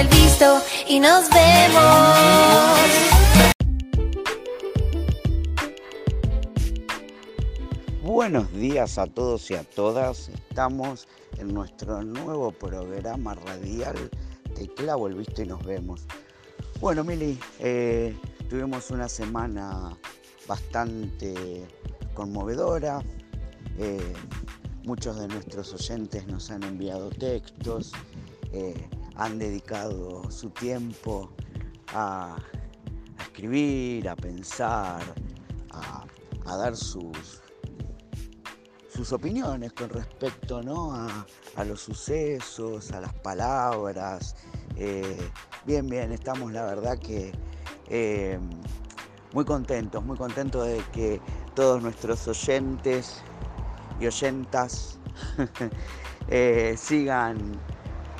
el visto y nos vemos. Buenos días a todos y a todas. Estamos en nuestro nuevo programa radial Te clavo el visto y nos vemos. Bueno, Mili, eh, tuvimos una semana bastante conmovedora. Eh, muchos de nuestros oyentes nos han enviado textos, eh, han dedicado su tiempo a, escribir, a pensar, a, a dar sus, sus opiniones con respecto ¿no? a, a los sucesos, a las palabras. Eh, bien, bien, estamos la verdad que eh, muy contentos, muy contentos de que todos nuestros oyentes y oyentas eh, sigan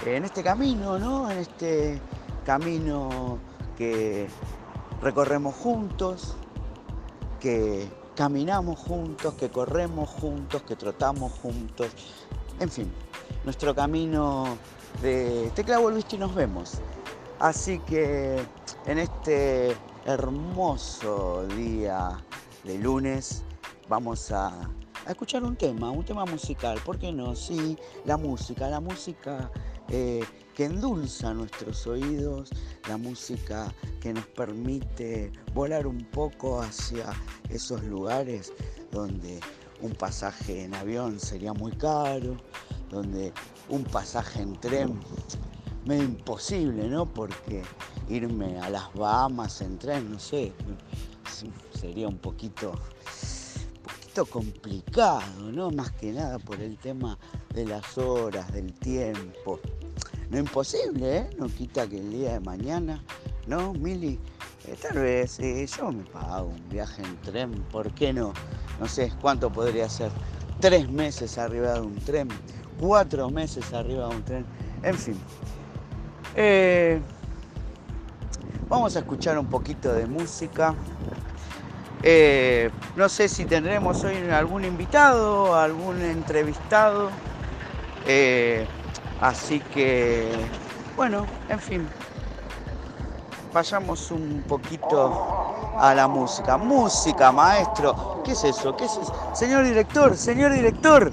en este camino, ¿no? En este camino que recorremos juntos, que caminamos juntos, que corremos juntos, que trotamos juntos. En fin, nuestro camino de Te clavo el visto y nos vemos. Así que en este hermoso día de lunes vamos a escuchar un tema, un tema musical. ¿Por qué no? Sí, la música, la música eh, que endulza nuestros oídos, la música que nos permite volar un poco hacia esos lugares donde un pasaje en avión sería muy caro, donde un pasaje en tren medio imposible, ¿no? Porque irme a las Bahamas en tren, no sé, sería un poquito, un poquito complicado, ¿no? Más que nada por el tema de las horas, del tiempo. No imposible, ¿eh? No quita que el día de mañana, ¿no, Mili? Eh, tal vez eh, yo me pago un viaje en tren, ¿por qué no? No sé cuánto podría ser. Tres meses arriba de un tren, cuatro meses arriba de un tren, en fin. Eh, vamos a escuchar un poquito de música. No sé si tendremos hoy algún invitado, algún entrevistado. Así que, bueno, en fin. Vayamos un poquito a la música. Música, maestro. ¿Qué es eso? ¿Qué es eso? Señor director, señor director.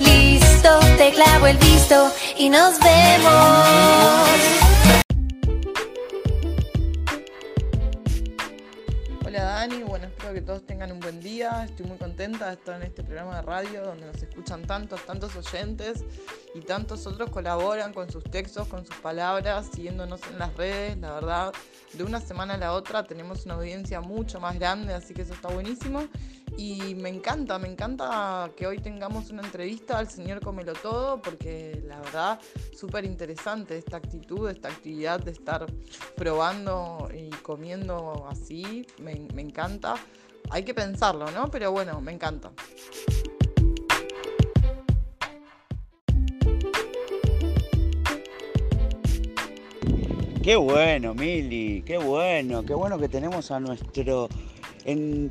Listo, te clavo el visto y nos vemos. Que todos tengan un buen día. Estoy muy contenta de estar en este programa de radio donde nos escuchan tantos, tantos oyentes y tantos otros colaboran con sus textos, con sus palabras, siguiéndonos en las redes. La verdad, de una semana a la otra tenemos una audiencia mucho más grande, así que eso está buenísimo. Y me encanta, me encanta que hoy tengamos una entrevista al señor Comelo Todo, porque la verdad, súper interesante esta actitud, esta actividad de estar probando y comiendo así, me, me encanta. Hay que pensarlo, ¿no? Pero bueno, me encanta. Qué bueno, Mili, qué bueno, qué bueno que tenemos a nuestro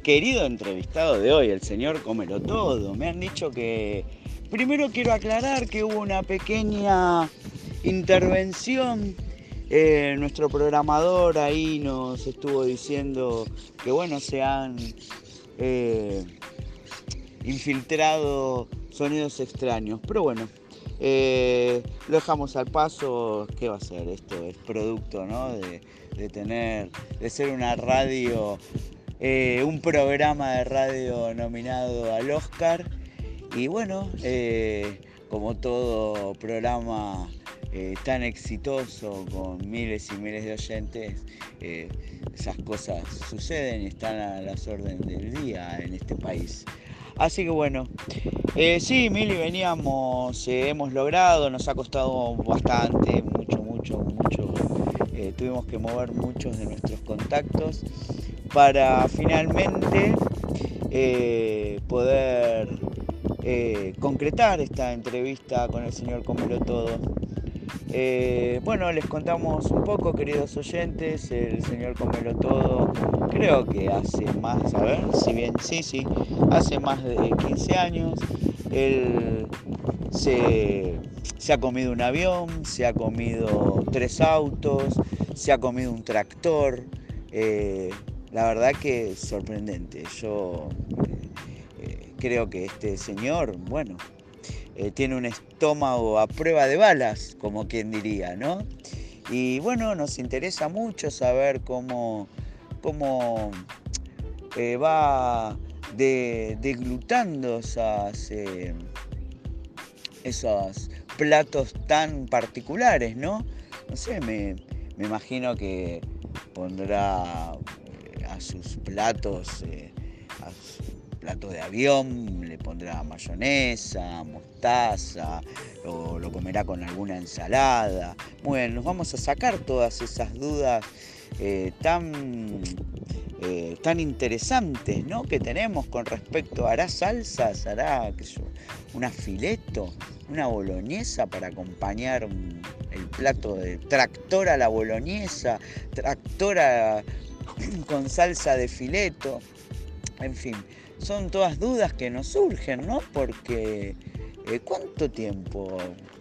querido entrevistado de hoy, el señor Comelo Todo. Me han dicho que primero quiero aclarar que hubo una pequeña intervención. Eh, nuestro programador ahí nos estuvo diciendo que bueno, se han eh, infiltrado sonidos extraños. Pero bueno, eh, lo dejamos al paso. ¿Qué va a ser? Esto es producto, ¿no? De, tener, de ser una radio, un programa de radio nominado al Oscar. Y bueno, como todo programa eh, tan exitoso con miles y miles de oyentes, eh, esas cosas suceden y están a las órdenes del día en este país. Así que bueno, eh, sí, Mili, veníamos, hemos logrado, nos ha costado bastante, mucho, mucho, mucho. tuvimos que mover muchos de nuestros contactos para finalmente poder concretar esta entrevista con el señor Comelo Todo. Eh, bueno, les contamos un poco, queridos oyentes, el señor Comelo Todo, creo que hace más, a ver, si bien sí, sí, hace más de 15 años, él se, ha comido un avión, se ha comido tres autos, se ha comido un tractor, eh, la verdad que es sorprendente, yo eh, creo que este señor, bueno, eh, tiene un estómago a prueba de balas, como quien diría, ¿no? Y bueno, nos interesa mucho saber cómo, cómo eh, va deglutando esas, eh, esos platos tan particulares, ¿no? No sé, me, me imagino que pondrá a sus platos, plato de avión, le pondrá mayonesa, mostaza, o lo comerá con alguna ensalada. Bueno, nos vamos a sacar todas esas dudas eh, tan, eh, tan interesantes ¿no? que tenemos con respecto a hará salsas, hará qué sé, una boloñesa para acompañar el plato de tractora a la boloñesa, tractora con salsa de fileto, en fin son todas dudas que nos surgen, ¿no? Porque eh, ¿cuánto tiempo?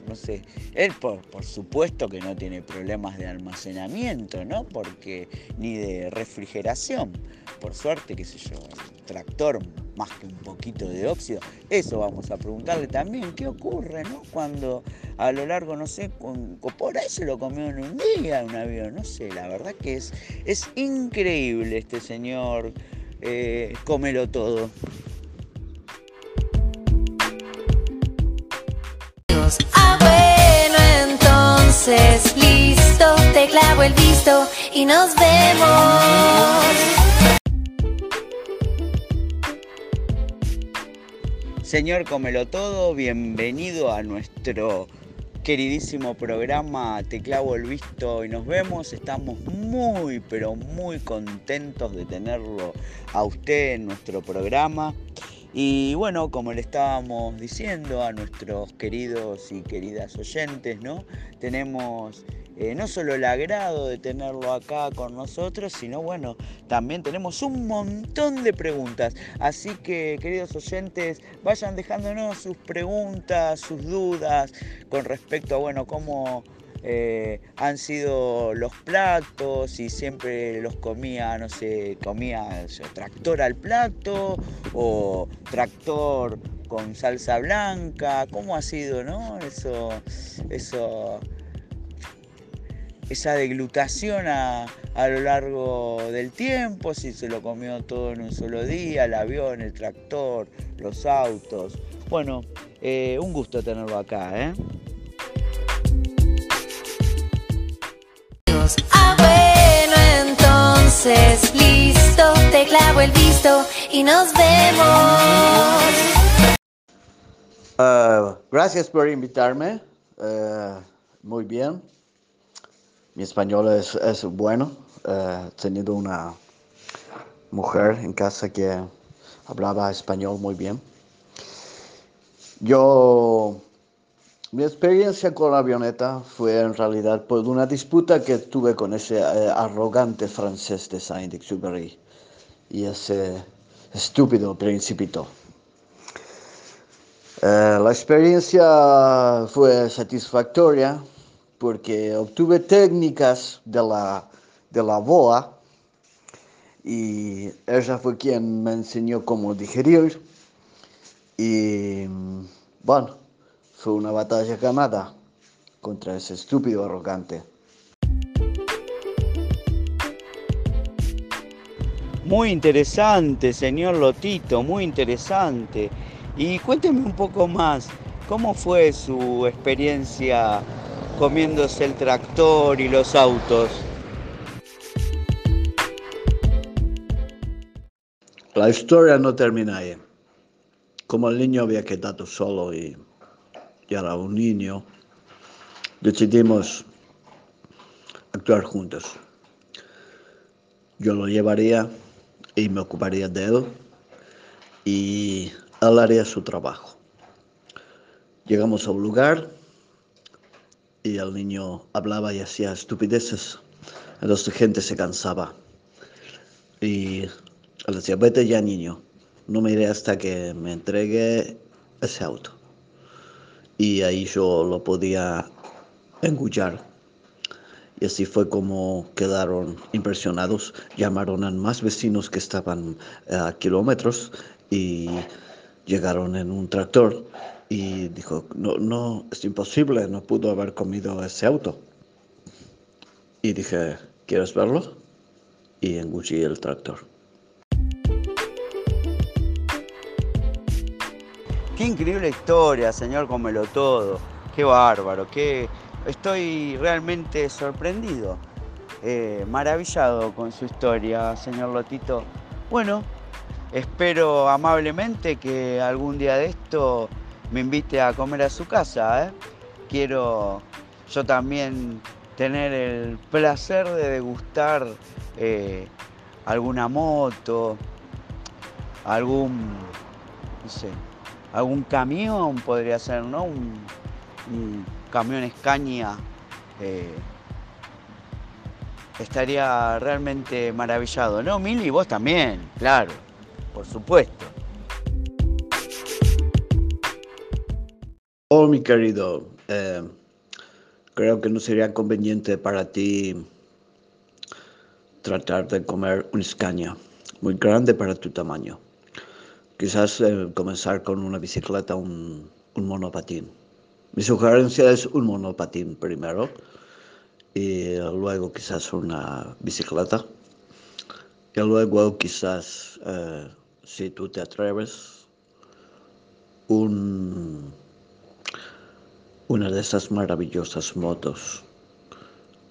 No sé, él por, supuesto que no tiene problemas de almacenamiento, ¿no? Porque ni de refrigeración. Por suerte, qué sé yo, el tractor más que un poquito de óxido. Eso vamos a preguntarle también, ¿qué ocurre, ¿no? Cuando a lo largo, no sé, con, por ahí se lo comió en un día un avión, no sé, la verdad que es, es increíble este señor eh, cómelo todo. Ah, bueno, entonces listo, te clavo el visto y nos vemos. Señor Cómelo Todo, bienvenido a nuestro queridísimo programa Te clavo el visto y nos vemos. Estamos muy, pero muy contentos de tenerlo a usted en nuestro programa. Y bueno, como le estábamos diciendo a nuestros queridos y queridas oyentes, ¿no? Tenemos eh, no solo el agrado de tenerlo acá con nosotros, sino bueno, también tenemos un montón de preguntas. Así que, queridos oyentes, vayan dejándonos sus preguntas, sus dudas con respecto a, bueno, cómo eh, han sido los platos y siempre los comía, no sé, comía tractor al plato o tractor con salsa blanca, ¿cómo ha sido, no? Eso, eso esa deglutación a, lo largo del tiempo, si se lo comió todo en un solo día, el avión, el tractor, los autos. Bueno, eh, un gusto tenerlo acá, ¿eh? Ah, bueno, entonces, listo, te clavo el visto y nos vemos. Uh, gracias por invitarme. Uh, muy bien. Mi español es, es bueno. Eh, una mujer en casa que hablaba español muy bien. Yo, mi experiencia con la avioneta fue en realidad por una disputa que tuve con ese eh, arrogante francés de Saint-Exupéry y ese estúpido principito. Eh, la experiencia fue satisfactoria porque obtuve técnicas de la, de la BOA y ella fue quien me enseñó cómo digerir y bueno, fue una batalla ganada contra ese estúpido arrogante. Muy interesante, señor Lotito, muy interesante. Y cuénteme un poco más, ¿cómo fue su experiencia comiéndose el tractor y los autos? La historia no termina ahí. Como el niño había quedado solo y, y era un niño, decidimos actuar juntos. Yo lo llevaría y me ocuparía de él y él haría su trabajo. Llegamos a un lugar y el niño hablaba y hacía estupideces. Entonces la gente se cansaba. Y él decía, vete ya niño, no me iré hasta que me entregue ese auto. Y ahí yo lo podía engullar. Y así fue como quedaron impresionados. Llamaron a más vecinos que estaban a kilómetros y llegaron en un tractor y dijo, no, no, es imposible, no pudo haber comido ese auto. Y dije, ¿quieres verlo? Y engullí el tractor. Qué increíble historia, señor Comelo Todo. Qué bárbaro, qué... Estoy realmente sorprendido, eh, maravillado con su historia, señor Lotito. Bueno, espero amablemente que algún día de esto me invite a comer a su casa. ¿eh? Quiero yo también tener el placer de degustar eh, alguna moto, algún, no algún camión podría ser, ¿no? Un, un camión Escaña. eh, estaría realmente maravillado, ¿no, Mili? Vos también, claro, por supuesto. Oh, mi querido, eh, creo que no sería conveniente para ti tratar de comer un escaña muy grande para tu tamaño. Quizás eh, comenzar con una bicicleta, un, un monopatín. Mi sugerencia es un monopatín primero y luego quizás una bicicleta. Y luego quizás, eh, si tú te atreves, un, una de esas maravillosas motos,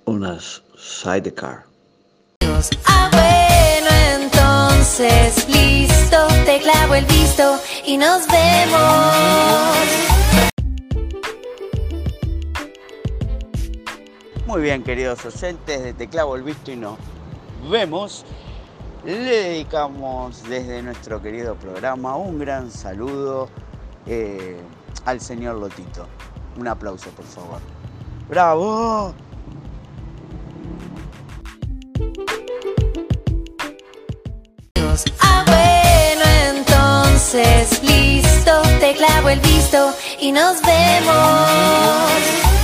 unas sidecar. Ah, bueno, entonces, listo, te clavo el visto y nos vemos. Muy bien, queridos oyentes de Te clavo el visto y nos vemos. Le dedicamos desde nuestro querido programa un gran saludo eh, al señor Lotito. Un aplauso, por favor. ¡Bravo! Ah, bueno, entonces, listo, te clavo el visto y nos vemos.